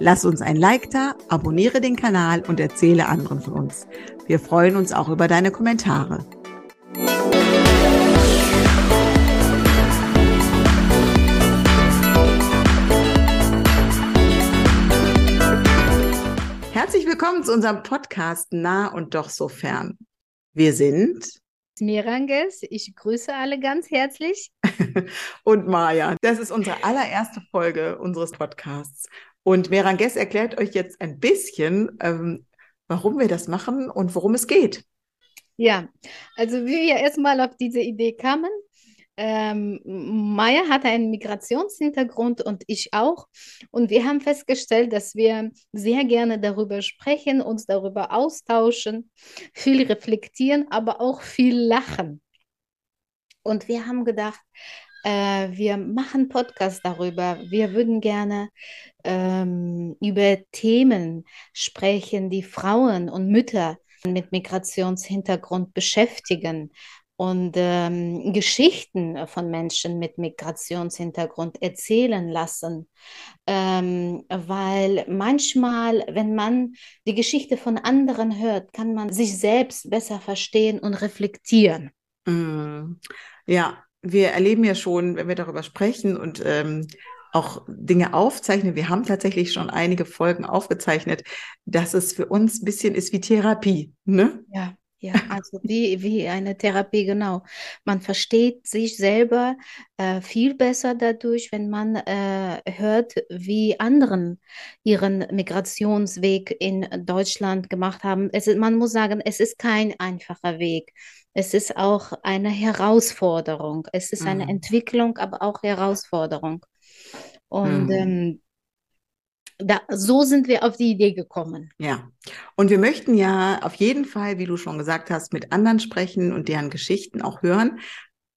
Lass uns ein Like da, abonniere den Kanal und erzähle anderen von uns. Wir freuen uns auch über deine Kommentare. Herzlich willkommen zu unserem Podcast Nah und doch so fern. Wir sind Miranges, ich grüße alle ganz herzlich. und Maja, das ist unsere allererste Folge unseres Podcasts. Und Meranges erklärt euch jetzt ein bisschen, ähm, warum wir das machen und worum es geht. Ja, also wie wir erstmal auf diese Idee kamen. Ähm, Maya hatte einen Migrationshintergrund und ich auch. Und wir haben festgestellt, dass wir sehr gerne darüber sprechen, uns darüber austauschen, viel reflektieren, aber auch viel lachen. Und wir haben gedacht, äh, wir machen Podcast darüber. Wir würden gerne ähm, über Themen sprechen, die Frauen und Mütter mit Migrationshintergrund beschäftigen und ähm, Geschichten von Menschen mit Migrationshintergrund erzählen lassen. Ähm, weil manchmal, wenn man die Geschichte von anderen hört, kann man sich selbst besser verstehen und reflektieren. Mm, ja, wir erleben ja schon, wenn wir darüber sprechen und ähm, auch Dinge aufzeichnen. Wir haben tatsächlich schon einige Folgen aufgezeichnet, dass es für uns ein bisschen ist wie Therapie. Ne? Ja, ja, also wie, wie eine Therapie, genau. Man versteht sich selber äh, viel besser dadurch, wenn man äh, hört, wie anderen ihren Migrationsweg in Deutschland gemacht haben. Es ist, man muss sagen, es ist kein einfacher Weg. Es ist auch eine Herausforderung. Es ist eine mhm. Entwicklung, aber auch Herausforderung. Und mhm. ähm, da, so sind wir auf die Idee gekommen. Ja, und wir möchten ja auf jeden Fall, wie du schon gesagt hast, mit anderen sprechen und deren Geschichten auch hören.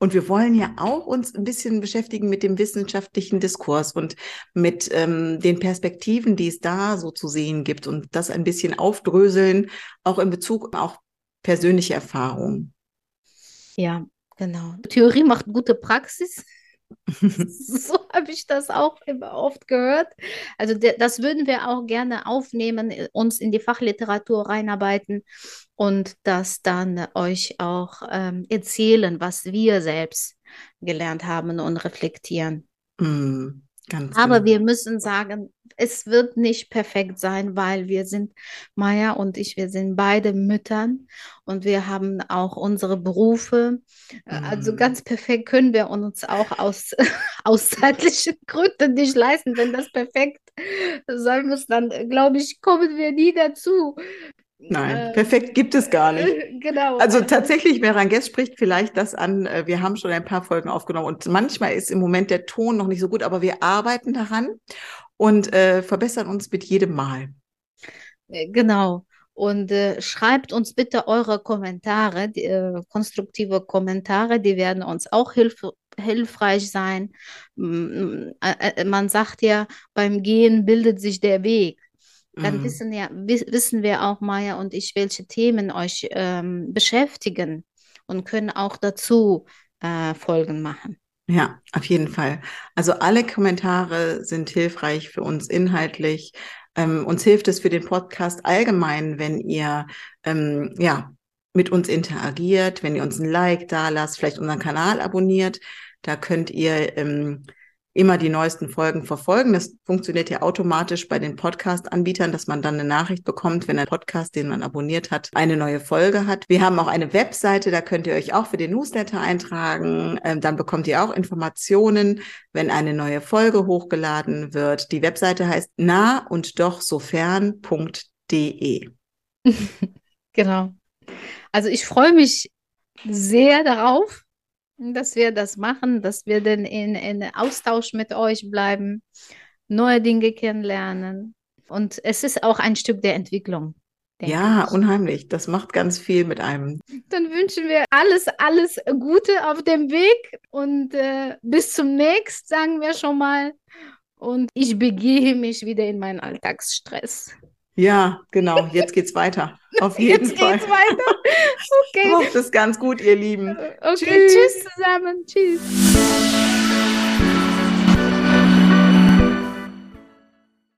Und wir wollen ja auch uns ein bisschen beschäftigen mit dem wissenschaftlichen Diskurs und mit ähm, den Perspektiven, die es da so zu sehen gibt und das ein bisschen aufdröseln, auch in Bezug auf persönliche Erfahrungen. Ja, genau. Theorie macht gute Praxis. so habe ich das auch immer oft gehört. Also das würden wir auch gerne aufnehmen, uns in die Fachliteratur reinarbeiten und das dann euch auch ähm, erzählen, was wir selbst gelernt haben und reflektieren. Mm. Ganz Aber genau. wir müssen sagen, es wird nicht perfekt sein, weil wir sind, Maya und ich, wir sind beide Müttern und wir haben auch unsere Berufe. Äh, also mhm. ganz perfekt können wir uns auch aus, aus zeitlichen Gründen nicht leisten. Wenn das perfekt sein muss, dann glaube ich, kommen wir nie dazu. Nein, äh, perfekt gibt es gar nicht. Genau. Also tatsächlich, Meranges spricht vielleicht das an. Äh, wir haben schon ein paar Folgen aufgenommen und manchmal ist im Moment der Ton noch nicht so gut, aber wir arbeiten daran und äh, verbessern uns mit jedem Mal. Äh, genau. Und äh, schreibt uns bitte eure Kommentare, die, äh, konstruktive Kommentare, die werden uns auch hilf hilfreich sein. Man sagt ja, beim Gehen bildet sich der Weg dann mhm. wissen, ja, wissen wir auch, Maya und ich, welche Themen euch ähm, beschäftigen und können auch dazu äh, Folgen machen. Ja, auf jeden Fall. Also alle Kommentare sind hilfreich für uns inhaltlich. Ähm, uns hilft es für den Podcast allgemein, wenn ihr ähm, ja mit uns interagiert, wenn ihr uns ein Like da lasst, vielleicht unseren Kanal abonniert. Da könnt ihr ähm, immer die neuesten Folgen verfolgen. Das funktioniert ja automatisch bei den Podcast-Anbietern, dass man dann eine Nachricht bekommt, wenn ein Podcast, den man abonniert hat, eine neue Folge hat. Wir haben auch eine Webseite, da könnt ihr euch auch für den Newsletter eintragen. Ähm, dann bekommt ihr auch Informationen, wenn eine neue Folge hochgeladen wird. Die Webseite heißt nah und doch sofern.de. genau. Also ich freue mich sehr darauf, dass wir das machen, dass wir dann in, in Austausch mit euch bleiben, neue Dinge kennenlernen. Und es ist auch ein Stück der Entwicklung. Ja, ich. unheimlich. Das macht ganz viel mit einem. Dann wünschen wir alles, alles Gute auf dem Weg und äh, bis zum nächsten, sagen wir schon mal. Und ich begehe mich wieder in meinen Alltagsstress. Ja, genau. Jetzt geht's weiter. Auf jeden Jetzt Fall. Jetzt geht's weiter. Okay. Macht es ganz gut, ihr Lieben. Okay, tschüss, tschüss zusammen. Tschüss.